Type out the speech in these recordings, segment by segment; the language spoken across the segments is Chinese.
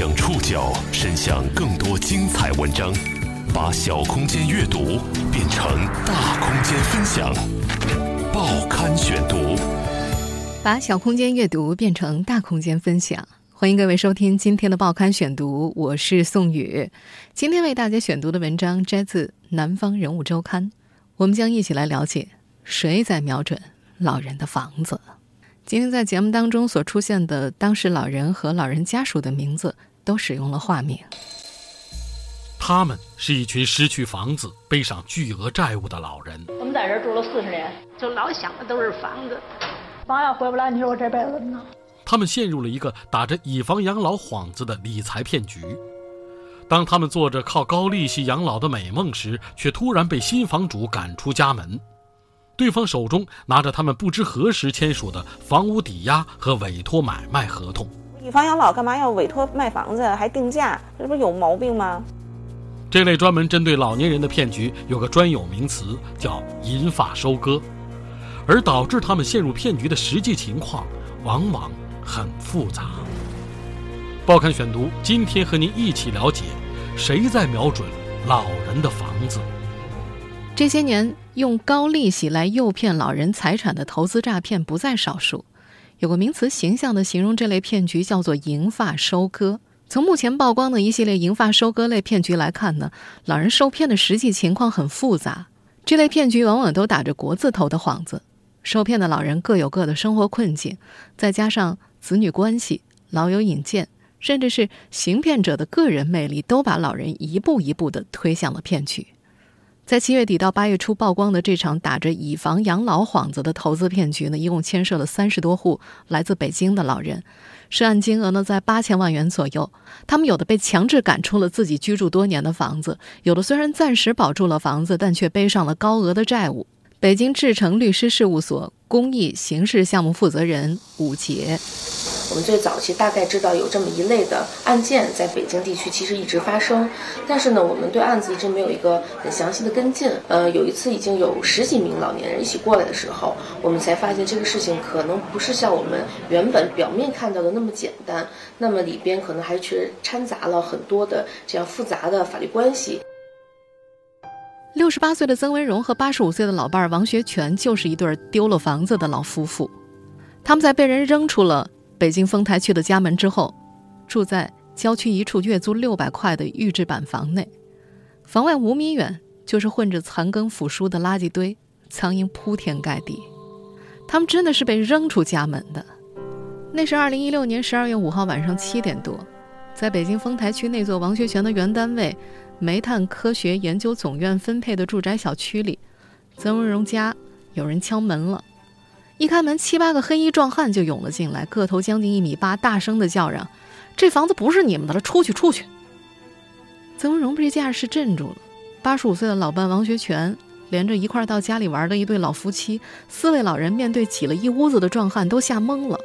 将触角伸向更多精彩文章，把小空间阅读变成大空间分享。报刊选读，把小空间阅读变成大空间分享。欢迎各位收听今天的报刊选读，我是宋宇。今天为大家选读的文章摘自《南方人物周刊》，我们将一起来了解谁在瞄准老人的房子。今天在节目当中所出现的当事老人和老人家属的名字都使用了化名。他们是一群失去房子、背上巨额债务的老人。我们在这儿住了四十年，就老想的都是房子。房要回不来，你说我这辈子怎么弄？他们陷入了一个打着以房养老幌子的理财骗局。当他们做着靠高利息养老的美梦时，却突然被新房主赶出家门。对方手中拿着他们不知何时签署的房屋抵押和委托买卖合同，以房养老干嘛要委托卖房子还定价？这不是有毛病吗？这类专门针对老年人的骗局有个专有名词叫“银发收割”，而导致他们陷入骗局的实际情况往往很复杂。报刊选读今天和您一起了解，谁在瞄准老人的房子？这些年，用高利息来诱骗老人财产的投资诈骗不在少数。有个名词形象地形容这类骗局，叫做“银发收割”。从目前曝光的一系列银发收割类骗局来看呢，老人受骗的实际情况很复杂。这类骗局往往都打着国字头的幌子，受骗的老人各有各的生活困境，再加上子女关系、老友引荐，甚至是行骗者的个人魅力，都把老人一步一步地推向了骗局。在七月底到八月初曝光的这场打着以房养老幌子的投资骗局呢，一共牵涉了三十多户来自北京的老人，涉案金额呢在八千万元左右。他们有的被强制赶出了自己居住多年的房子，有的虽然暂时保住了房子，但却背上了高额的债务。北京志诚律师事务所公益刑事项目负责人武杰。我们最早期大概知道有这么一类的案件在北京地区其实一直发生，但是呢，我们对案子一直没有一个很详细的跟进。呃，有一次已经有十几名老年人一起过来的时候，我们才发现这个事情可能不是像我们原本表面看到的那么简单，那么里边可能还是掺杂了很多的这样复杂的法律关系。六十八岁的曾文荣和八十五岁的老伴儿王学全就是一对丢了房子的老夫妇，他们在被人扔出了。北京丰台区的家门之后，住在郊区一处月租六百块的预制板房内，房外五米远就是混着残羹腐书的垃圾堆，苍蝇铺天盖地。他们真的是被扔出家门的。那是二零一六年十二月五号晚上七点多，在北京丰台区那座王学全的原单位煤炭科学研究总院分配的住宅小区里，曾文荣家有人敲门了。一开门，七八个黑衣壮汉就涌了进来，个头将近一米八，大声的叫嚷：“这房子不是你们的了，出去，出去！”曾文荣被这架势镇住了。八十五岁的老伴王学全，连着一块儿到家里玩的一对老夫妻，四位老人面对挤了一屋子的壮汉，都吓懵了。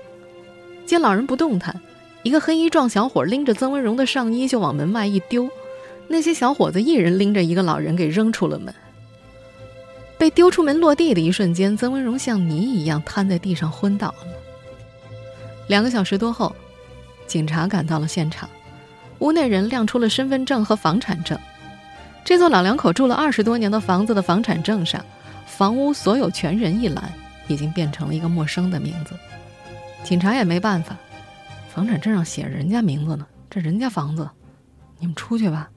见老人不动弹，一个黑衣壮小伙拎着曾文荣的上衣就往门外一丢，那些小伙子一人拎着一个老人给扔出了门。被丢出门落地的一瞬间，曾文荣像泥一样瘫在地上昏倒了。两个小时多后，警察赶到了现场，屋内人亮出了身份证和房产证。这座老两口住了二十多年的房子的房产证上，房屋所有权人一栏已经变成了一个陌生的名字。警察也没办法，房产证上写着人家名字呢，这人家房子，你们出去吧。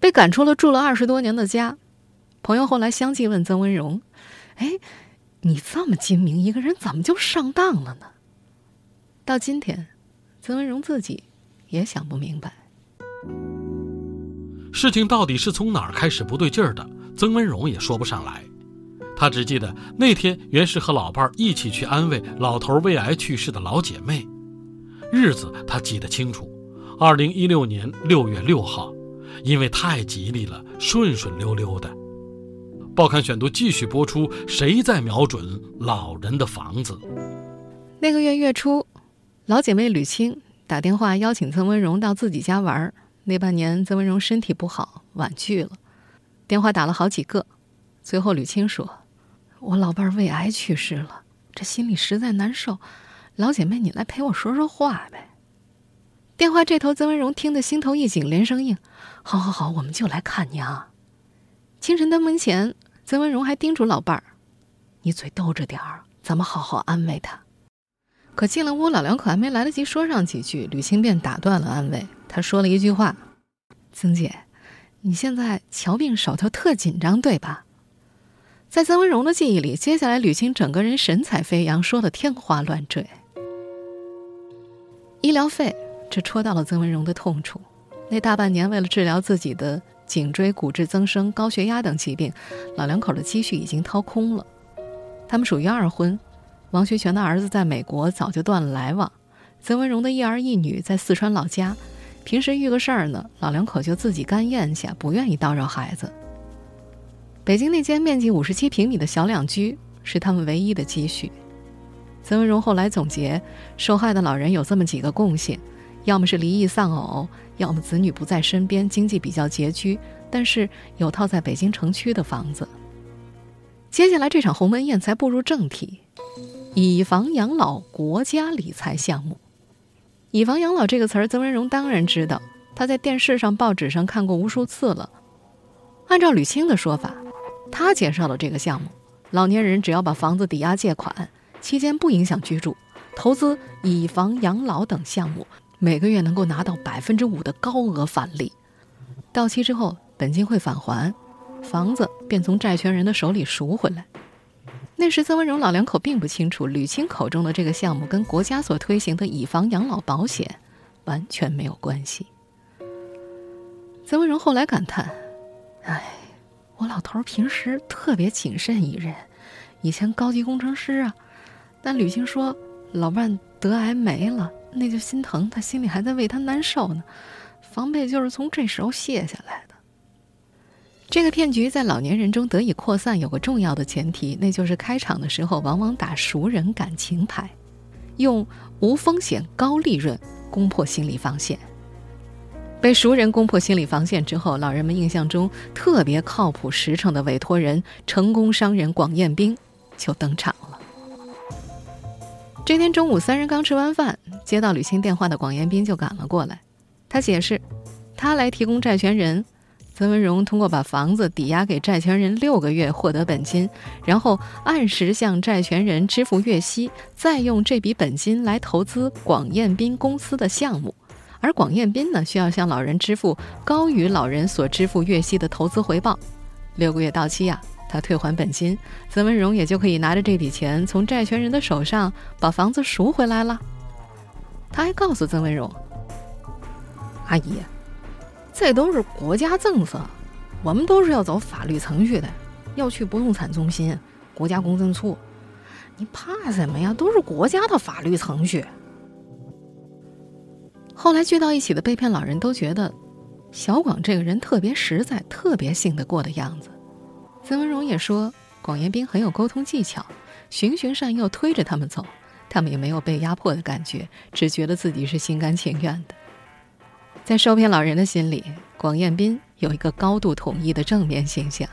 被赶出了住了二十多年的家。朋友后来相继问曾文荣：“哎，你这么精明一个人，怎么就上当了呢？”到今天，曾文荣自己也想不明白，事情到底是从哪儿开始不对劲儿的。曾文荣也说不上来，他只记得那天原是和老伴儿一起去安慰老头胃癌去世的老姐妹，日子他记得清楚：二零一六年六月六号，因为太吉利了，顺顺溜溜的。报刊选读继续播出。谁在瞄准老人的房子？那个月月初，老姐妹吕青打电话邀请曾文荣到自己家玩。那半年，曾文荣身体不好，婉拒了。电话打了好几个，最后吕青说：“我老伴胃癌去世了，这心里实在难受。老姐妹，你来陪我说说话呗。”电话这头，曾文荣听得心头一紧，连声应：“好好好，我们就来看你啊。”清晨登门前，曾文荣还叮嘱老伴儿：“你嘴兜着点儿，咱们好好安慰他。”可进了屋，老两口还没来得及说上几句，吕青便打断了安慰。他说了一句话：“曾姐，你现在瞧病手头特紧张，对吧？”在曾文荣的记忆里，接下来吕青整个人神采飞扬，说的天花乱坠。医疗费，这戳到了曾文荣的痛处。那大半年，为了治疗自己的颈椎骨质增生、高血压等疾病，老两口的积蓄已经掏空了。他们属于二婚，王学全的儿子在美国早就断了来往，曾文荣的一儿一女在四川老家，平时遇个事儿呢，老两口就自己干咽下，不愿意叨扰孩子。北京那间面积五十七平米的小两居是他们唯一的积蓄。曾文荣后来总结，受害的老人有这么几个共性：要么是离异丧偶，要么子女不在身边，经济比较拮据，但是有套在北京城区的房子。接下来这场鸿门宴才步入正题，以房养老国家理财项目。以房养老这个词儿，曾文荣当然知道，他在电视上、报纸上看过无数次了。按照吕青的说法，他介绍了这个项目，老年人只要把房子抵押借款。期间不影响居住，投资以房养老等项目，每个月能够拿到百分之五的高额返利。到期之后，本金会返还，房子便从债权人的手里赎回来。那时，曾文荣老两口并不清楚，吕青口中的这个项目跟国家所推行的以房养老保险完全没有关系。曾文荣后来感叹：“哎，我老头平时特别谨慎一人，以前高级工程师啊。”但吕青说：“老伴得癌没了，那就心疼，他心里还在为他难受呢。防备就是从这时候卸下来的。这个骗局在老年人中得以扩散，有个重要的前提，那就是开场的时候往往打熟人感情牌，用无风险高利润攻破心理防线。被熟人攻破心理防线之后，老人们印象中特别靠谱、实诚的委托人、成功商人广彦斌就登场了。”这天中午，三人刚吃完饭，接到吕青电话的广彦斌就赶了过来。他解释，他来提供债权人，曾文荣通过把房子抵押给债权人六个月获得本金，然后按时向债权人支付月息，再用这笔本金来投资广彦斌公司的项目。而广彦斌呢，需要向老人支付高于老人所支付月息的投资回报。六个月到期呀。他退还本金，曾文荣也就可以拿着这笔钱从债权人的手上把房子赎回来了。他还告诉曾文荣：“阿姨，这都是国家政策，我们都是要走法律程序的，要去不动产中心、国家公证处。你怕什么呀？都是国家的法律程序。”后来聚到一起的被骗老人都觉得，小广这个人特别实在，特别信得过的样子。曾文荣也说，广彦斌很有沟通技巧，循循善诱，推着他们走，他们也没有被压迫的感觉，只觉得自己是心甘情愿的。在受骗老人的心里，广彦斌有一个高度统一的正面形象，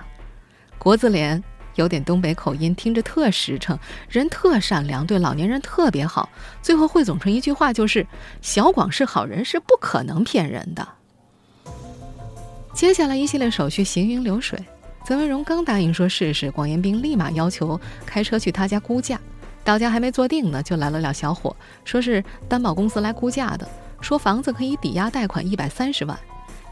国字脸，有点东北口音，听着特实诚，人特善良，对老年人特别好。最后汇总成一句话，就是小广是好人，是不可能骗人的。接下来一系列手续行云流水。曾文荣刚答应说试试，广延斌立马要求开车去他家估价。到家还没坐定呢，就来了俩小伙，说是担保公司来估价的，说房子可以抵押贷款一百三十万。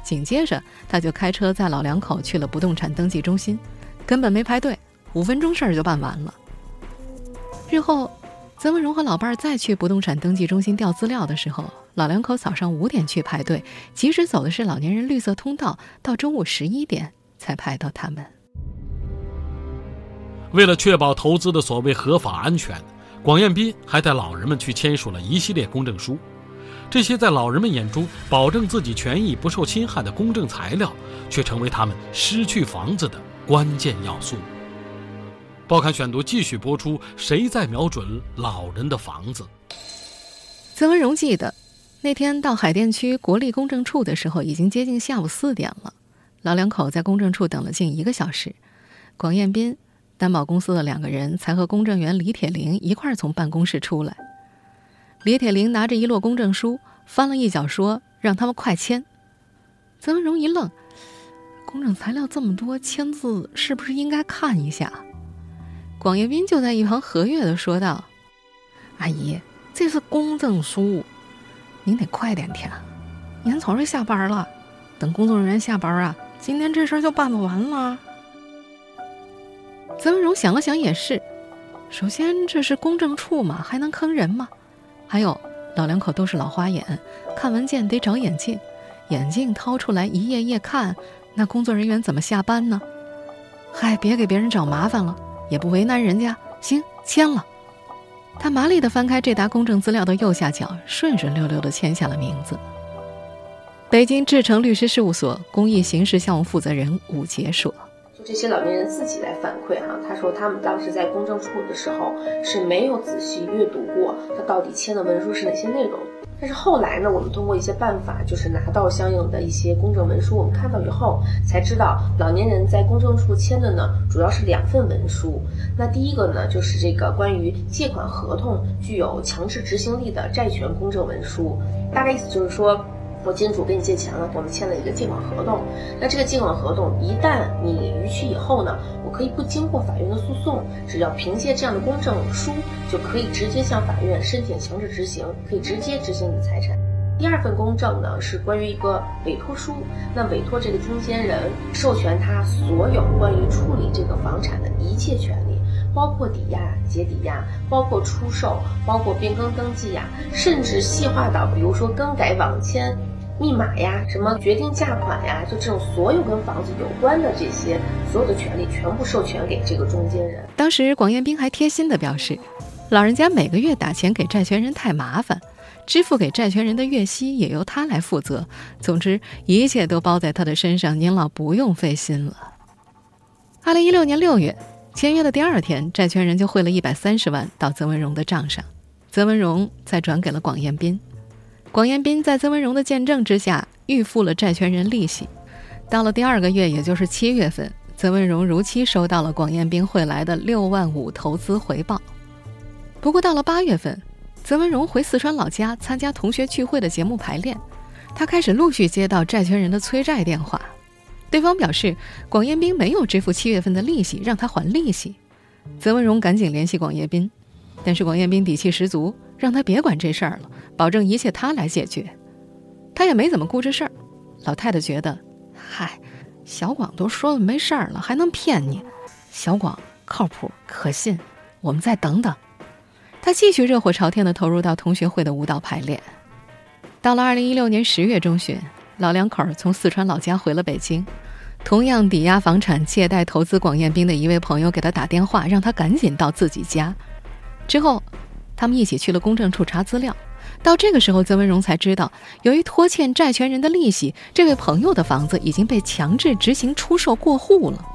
紧接着，他就开车载老两口去了不动产登记中心，根本没排队，五分钟事儿就办完了。日后，曾文荣和老伴儿再去不动产登记中心调资料的时候，老两口早上五点去排队，即使走的是老年人绿色通道，到中午十一点。才拍到他们。为了确保投资的所谓合法安全，广彦斌还带老人们去签署了一系列公证书。这些在老人们眼中保证自己权益不受侵害的公证材料，却成为他们失去房子的关键要素。报刊选读继续播出：谁在瞄准老人的房子？曾文荣记得，那天到海淀区国立公证处的时候，已经接近下午四点了。老两口在公证处等了近一个小时，广彦斌、担保公司的两个人才和公证员李铁林一块儿从办公室出来。李铁林拿着一摞公证书，翻了一脚，说让他们快签。曾文荣一愣，公证材料这么多，签字是不是应该看一下？广业斌就在一旁和悦的说道：“阿姨，这是公证书，您得快点填。年草瑞下班了，等工作人员下班啊，今天这事儿就办不完了。”曾文荣想了想，也是。首先，这是公证处嘛，还能坑人吗？还有，老两口都是老花眼，看文件得找眼镜，眼镜掏出来一页页看，那工作人员怎么下班呢？嗨，别给别人找麻烦了，也不为难人家。行，签了。他麻利地翻开这沓公证资料的右下角，顺顺溜溜地签下了名字。北京志成律师事务所公益刑事项目负责人武杰说。就这些老年人自己来反馈哈，他说他们当时在公证处的时候是没有仔细阅读过他到底签的文书是哪些内容。但是后来呢，我们通过一些办法，就是拿到相应的一些公证文书，我们看到以后才知道，老年人在公证处签的呢，主要是两份文书。那第一个呢，就是这个关于借款合同具有强制执行力的债权公证文书，大概意思就是说。我金主给你借钱了，我们签了一个借款合同。那这个借款合同一旦你逾期以后呢，我可以不经过法院的诉讼，只要凭借这样的公证书，就可以直接向法院申请强制执行，可以直接执行你的财产。第二份公证呢，是关于一个委托书，那委托这个经监人授权他所有关于处理这个房产的一切权利。包括抵押、结抵押，包括出售，包括变更登记呀，甚至细化到比如说更改网签、密码呀，什么决定价款呀，就这种所有跟房子有关的这些所有的权利，全部授权给这个中间人。当时广彦斌还贴心的表示，老人家每个月打钱给债权人太麻烦，支付给债权人的月息也由他来负责。总之一切都包在他的身上，您老不用费心了。二零一六年六月。签约的第二天，债权人就汇了一百三十万到曾文荣的账上，曾文荣再转给了广彦斌。广彦斌在曾文荣的见证之下，预付了债权人利息。到了第二个月，也就是七月份，曾文荣如期收到了广彦斌汇来的六万五投资回报。不过到了八月份，曾文荣回四川老家参加同学聚会的节目排练，他开始陆续接到债权人的催债电话。对方表示，广彦斌没有支付七月份的利息，让他还利息。曾文荣赶紧联系广彦斌，但是广彦斌底气十足，让他别管这事儿了，保证一切他来解决。他也没怎么顾这事儿。老太太觉得，嗨，小广都说了没事儿了，还能骗你？小广靠谱可信，我们再等等。他继续热火朝天地投入到同学会的舞蹈排练。到了二零一六年十月中旬，老两口从四川老家回了北京。同样抵押房产借贷投资广彦斌的一位朋友给他打电话，让他赶紧到自己家。之后，他们一起去了公证处查资料。到这个时候，曾文荣才知道，由于拖欠债权人的利息，这位朋友的房子已经被强制执行出售过户了。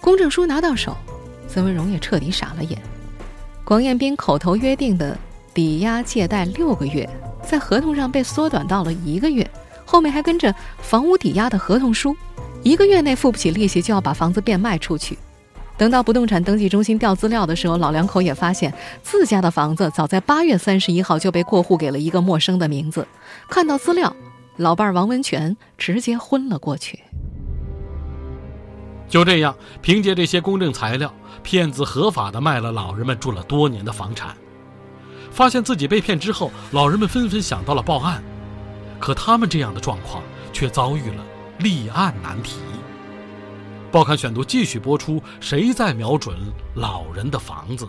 公证书拿到手，曾文荣也彻底傻了眼。广彦斌口头约定的抵押借贷六个月，在合同上被缩短到了一个月，后面还跟着房屋抵押的合同书。一个月内付不起利息，就要把房子变卖出去。等到不动产登记中心调资料的时候，老两口也发现自家的房子早在八月三十一号就被过户给了一个陌生的名字。看到资料，老伴儿王文全直接昏了过去。就这样，凭借这些公证材料，骗子合法的卖了老人们住了多年的房产。发现自己被骗之后，老人们纷纷想到了报案，可他们这样的状况却遭遇了。立案难题。报刊选读继续播出。谁在瞄准老人的房子？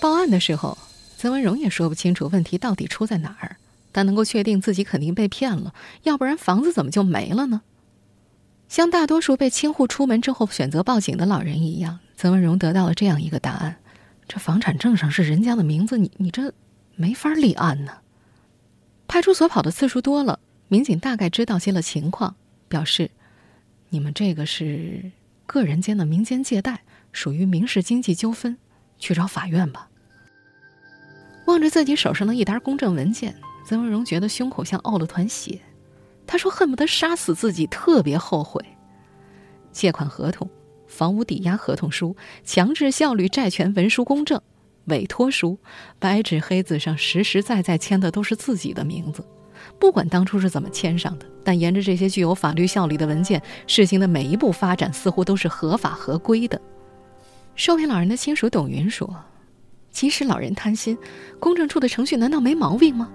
报案的时候，曾文荣也说不清楚问题到底出在哪儿，但能够确定自己肯定被骗了，要不然房子怎么就没了呢？像大多数被清户出门之后选择报警的老人一样，曾文荣得到了这样一个答案：这房产证上是人家的名字，你你这没法立案呢。派出所跑的次数多了。民警大概知道些了情况，表示：“你们这个是个人间的民间借贷，属于民事经济纠纷，去找法院吧。”望着自己手上的一沓公证文件，曾文荣觉得胸口像沤了团血。他说：“恨不得杀死自己，特别后悔。借款合同、房屋抵押合同书、强制效率债权文书公证，委托书，白纸黑字上实实在在签的都是自己的名字。不管当初是怎么签上的，但沿着这些具有法律效力的文件，事情的每一步发展似乎都是合法合规的。受骗老人的亲属董云说：“即使老人贪心，公证处的程序难道没毛病吗？”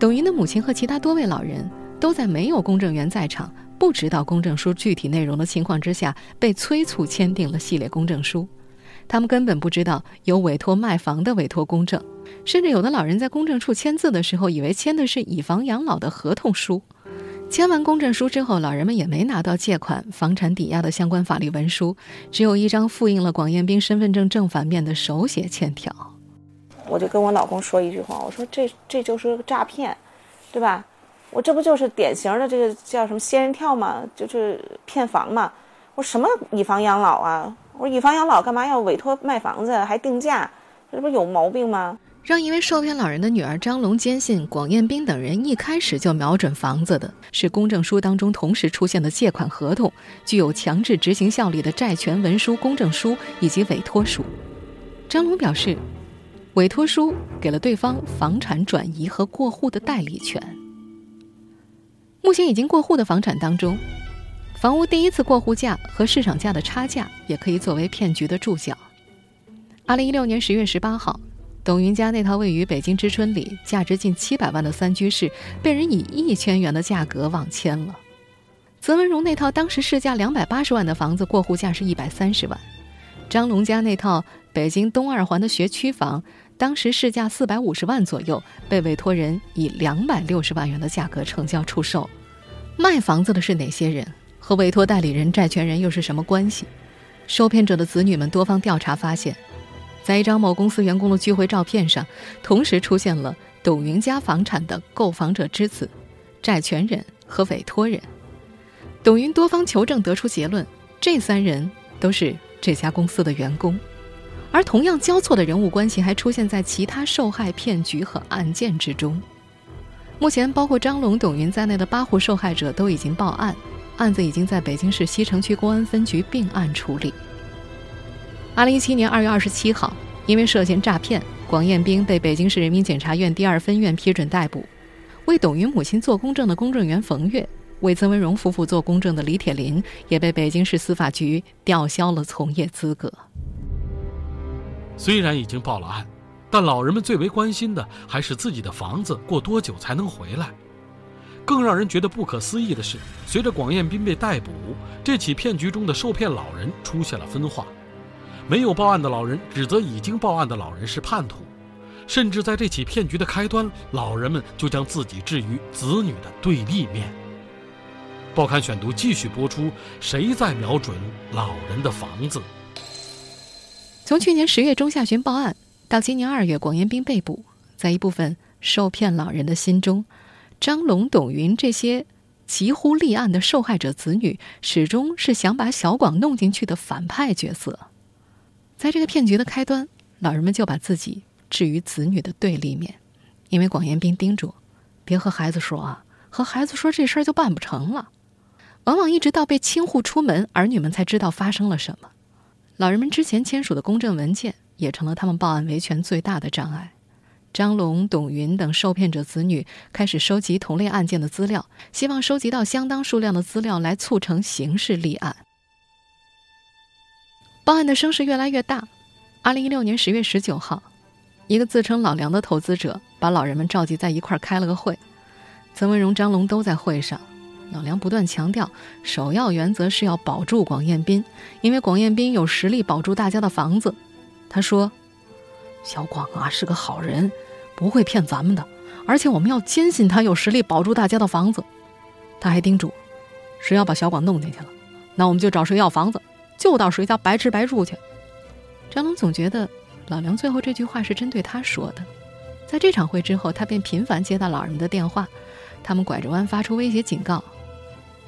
董云的母亲和其他多位老人都在没有公证员在场、不知道公证书具体内容的情况之下，被催促签订了系列公证书。他们根本不知道有委托卖房的委托公证，甚至有的老人在公证处签字的时候，以为签的是以房养老的合同书。签完公证书之后，老人们也没拿到借款、房产抵押的相关法律文书，只有一张复印了广艳斌身份证正反面的手写欠条。我就跟我老公说一句话，我说这这就是个诈骗，对吧？我这不就是典型的这个叫什么仙人跳吗？就是骗房嘛。我什么以房养老啊？我说以房养老干嘛要委托卖房子还定价？这不是有毛病吗？让一位受骗老人的女儿张龙坚信广艳斌等人一开始就瞄准房子的是公证书当中同时出现的借款合同、具有强制执行效力的债权文书、公证书以及委托书。张龙表示，委托书给了对方房产转移和过户的代理权。目前已经过户的房产当中，房屋第一次过户价和市场价的差价也可以作为骗局的注脚。二零一六年十月十八号。董云家那套位于北京知春里、价值近七百万的三居室，被人以一千元的价格网签了。泽文荣那套当时市价两百八十万的房子，过户价是一百三十万。张龙家那套北京东二环的学区房，当时市价四百五十万左右，被委托人以两百六十万元的价格成交出售。卖房子的是哪些人？和委托代理人、债权人又是什么关系？受骗者的子女们多方调查发现。在一张某公司员工的聚会照片上，同时出现了董云家房产的购房者之子、债权人和委托人。董云多方求证得出结论，这三人都是这家公司的员工。而同样交错的人物关系还出现在其他受害骗局和案件之中。目前，包括张龙、董云在内的八户受害者都已经报案，案子已经在北京市西城区公安分局并案处理。二零一七年二月二十七号，因为涉嫌诈骗，广艳兵被北京市人民检察院第二分院批准逮捕。为董云母亲做公证的公证员冯月，为曾文荣夫妇做公证的李铁林，也被北京市司法局吊销了从业资格。虽然已经报了案，但老人们最为关心的还是自己的房子过多久才能回来。更让人觉得不可思议的是，随着广艳斌被逮捕，这起骗局中的受骗老人出现了分化。没有报案的老人指责已经报案的老人是叛徒，甚至在这起骗局的开端，老人们就将自己置于子女的对立面。报刊选读继续播出：谁在瞄准老人的房子？从去年十月中下旬报案到今年二月广艳斌被捕，在一部分受骗老人的心中，张龙、董云这些急乎立案的受害者子女，始终是想把小广弄进去的反派角色。在这个骗局的开端，老人们就把自己置于子女的对立面，因为广彦斌叮嘱，别和孩子说啊，和孩子说这事儿就办不成了。往往一直到被清户出门，儿女们才知道发生了什么。老人们之前签署的公证文件，也成了他们报案维权最大的障碍。张龙、董云等受骗者子女开始收集同类案件的资料，希望收集到相当数量的资料来促成刑事立案。报案的声势越来越大。二零一六年十月十九号，一个自称老梁的投资者把老人们召集在一块儿开了个会。曾文荣、张龙都在会上。老梁不断强调，首要原则是要保住广艳斌，因为广艳斌有实力保住大家的房子。他说：“小广啊是个好人，不会骗咱们的，而且我们要坚信他有实力保住大家的房子。”他还叮嘱：“谁要把小广弄进去了，那我们就找谁要房子。”就到谁家白吃白住去。张龙总觉得老梁最后这句话是针对他说的。在这场会之后，他便频繁接到老人们的电话，他们拐着弯发出威胁警告：“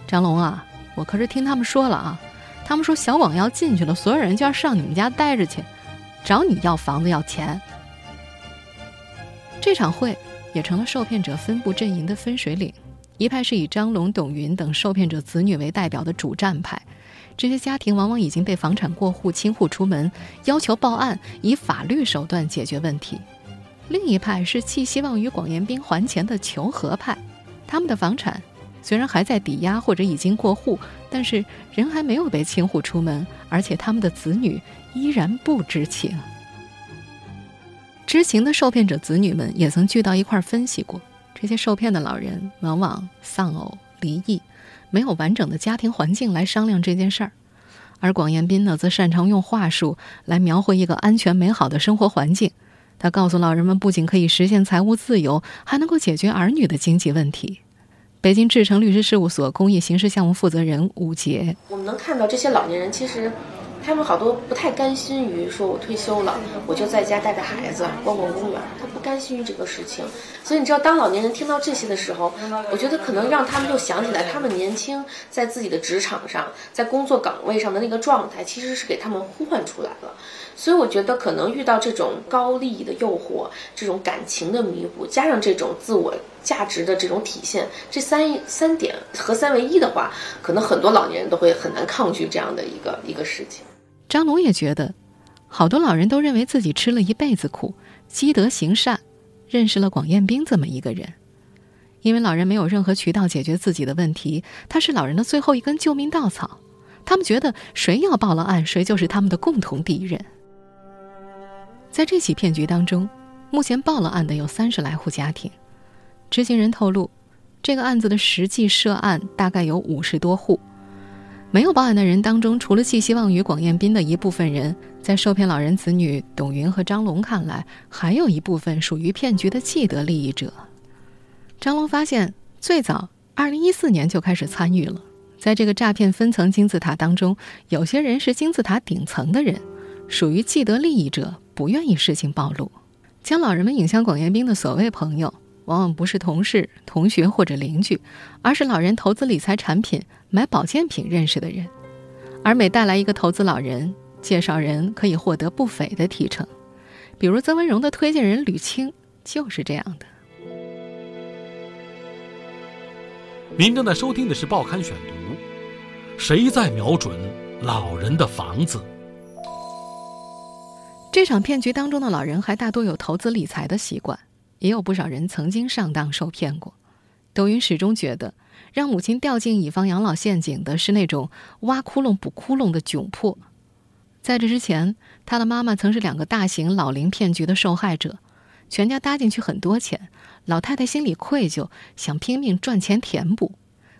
张龙啊，我可是听他们说了啊，他们说小广要进去了，所有人就要上你们家待着去，找你要房子要钱。”这场会也成了受骗者分布阵营的分水岭，一派是以张龙、董云等受骗者子女为代表的主战派。这些家庭往往已经被房产过户、清户出门，要求报案，以法律手段解决问题。另一派是寄希望于广彦斌还钱的求和派，他们的房产虽然还在抵押或者已经过户，但是人还没有被清户出门，而且他们的子女依然不知情。知情的受骗者子女们也曾聚到一块儿分析过，这些受骗的老人往往丧偶离异，没有完整的家庭环境来商量这件事儿，而广彦斌呢，则擅长用话术来描绘一个安全美好的生活环境。他告诉老人们，不仅可以实现财务自由，还能够解决儿女的经济问题。北京志诚律师事务所公益刑事项目负责人吴杰，我们能看到这些老年人其实。他们好多不太甘心于说，我退休了，我就在家带带孩子，逛逛公园。他不甘心于这个事情，所以你知道，当老年人听到这些的时候，我觉得可能让他们又想起来，他们年轻在自己的职场上，在工作岗位上的那个状态，其实是给他们呼唤出来了。所以我觉得，可能遇到这种高利益的诱惑，这种感情的弥补，加上这种自我价值的这种体现，这三三点合三为一的话，可能很多老年人都会很难抗拒这样的一个一个事情。张龙也觉得，好多老人都认为自己吃了一辈子苦，积德行善，认识了广彦斌这么一个人。因为老人没有任何渠道解决自己的问题，他是老人的最后一根救命稻草。他们觉得，谁要报了案，谁就是他们的共同敌人。在这起骗局当中，目前报了案的有三十来户家庭。知情人透露，这个案子的实际涉案大概有五十多户。没有报案的人当中，除了寄希望于广彦斌的一部分人，在受骗老人子女董云和张龙看来，还有一部分属于骗局的既得利益者。张龙发现，最早二零一四年就开始参与了。在这个诈骗分层金字塔当中，有些人是金字塔顶层的人，属于既得利益者，不愿意事情暴露，将老人们引向广彦斌的所谓朋友。往往不是同事、同学或者邻居，而是老人投资理财产品、买保健品认识的人。而每带来一个投资老人，介绍人可以获得不菲的提成。比如曾文荣的推荐人吕青就是这样的。您正在收听的是《报刊选读》，谁在瞄准老人的房子？这场骗局当中的老人还大多有投资理财的习惯。也有不少人曾经上当受骗过。抖音始终觉得，让母亲掉进乙方养老陷阱的是那种挖窟窿补窟窿的窘迫。在这之前，他的妈妈曾是两个大型老龄骗局的受害者，全家搭进去很多钱，老太太心里愧疚，想拼命赚钱填补，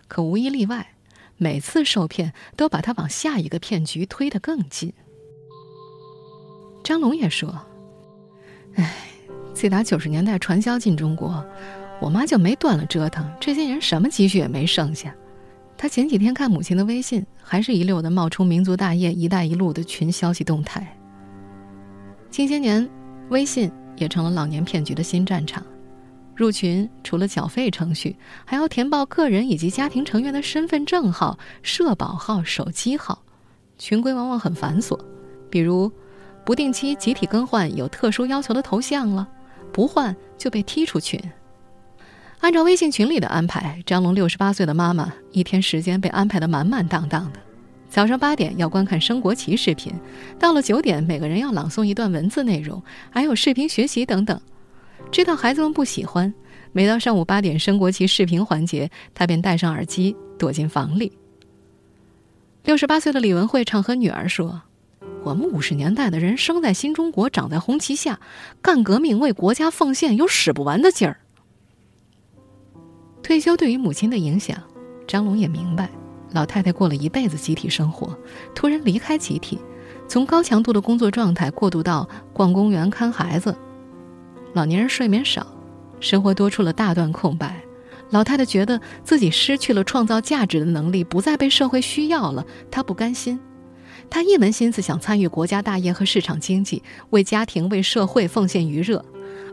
可无一例外，每次受骗都把她往下一个骗局推得更近。张龙也说：“唉。”自打九十年代传销进中国，我妈就没断了折腾。这些年什么积蓄也没剩下。她前几天看母亲的微信，还是一溜的冒出“民族大业”“一带一路”的群消息动态。近些年，微信也成了老年骗局的新战场。入群除了缴费程序，还要填报个人以及家庭成员的身份证号、社保号、手机号。群规往往很繁琐，比如不定期集体更换有特殊要求的头像了。不换就被踢出群。按照微信群里的安排，张龙六十八岁的妈妈一天时间被安排的满满当当的。早上八点要观看升国旗视频，到了九点每个人要朗诵一段文字内容，还有视频学习等等。知道孩子们不喜欢，每到上午八点升国旗视频环节，他便戴上耳机躲进房里。六十八岁的李文慧常和女儿说。我们五十年代的人生在新中国，长在红旗下，干革命为国家奉献有使不完的劲儿。退休对于母亲的影响，张龙也明白。老太太过了一辈子集体生活，突然离开集体，从高强度的工作状态过渡到逛公园、看孩子。老年人睡眠少，生活多出了大段空白。老太太觉得自己失去了创造价值的能力，不再被社会需要了，她不甘心。他一门心思想参与国家大业和市场经济，为家庭、为社会奉献余热，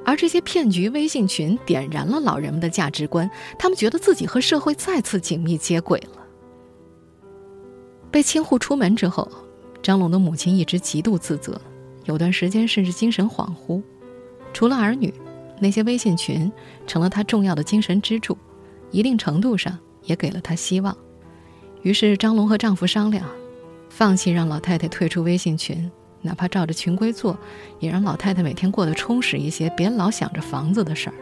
而这些骗局、微信群点燃了老人们的价值观，他们觉得自己和社会再次紧密接轨了。被清户出门之后，张龙的母亲一直极度自责，有段时间甚至精神恍惚。除了儿女，那些微信群成了他重要的精神支柱，一定程度上也给了他希望。于是，张龙和丈夫商量。放弃让老太太退出微信群，哪怕照着群规做，也让老太太每天过得充实一些，别老想着房子的事儿。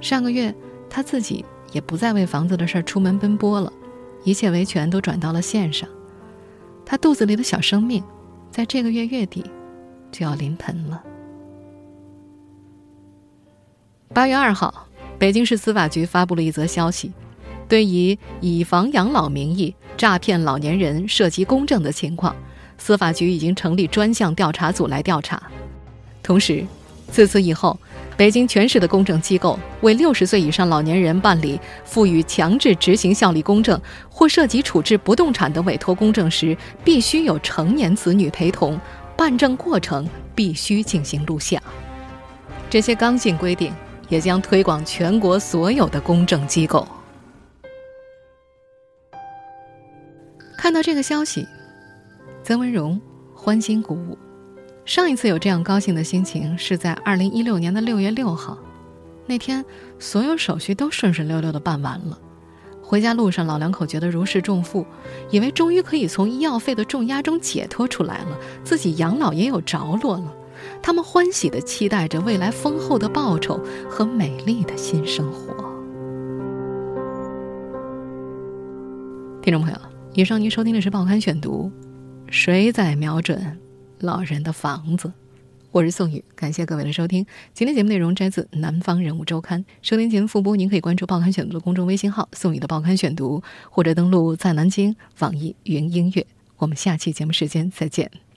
上个月，他自己也不再为房子的事儿出门奔波了，一切维权都转到了线上。他肚子里的小生命，在这个月月底就要临盆了。八月二号，北京市司法局发布了一则消息，对以以房养老名义诈骗老年人涉及公证的情况，司法局已经成立专项调查组来调查。同时，自此以后，北京全市的公证机构为六十岁以上老年人办理赋予强制执行效力公证或涉及处置不动产的委托公证时，必须有成年子女陪同，办证过程必须进行录像。这些刚性规定。也将推广全国所有的公证机构。看到这个消息，曾文荣欢欣鼓舞。上一次有这样高兴的心情是在二零一六年的六月六号，那天所有手续都顺顺溜溜的办完了。回家路上，老两口觉得如释重负，以为终于可以从医药费的重压中解脱出来了，自己养老也有着落了。他们欢喜的期待着未来丰厚的报酬和美丽的新生活。听众朋友，以上您收听的是《报刊选读》，谁在瞄准老人的房子？我是宋宇，感谢各位的收听。今天节目内容摘自《南方人物周刊》，收听前复播，您可以关注《报刊选读》的公众微信号“宋宇的报刊选读”，或者登录在南京网易云音乐。我们下期节目时间再见。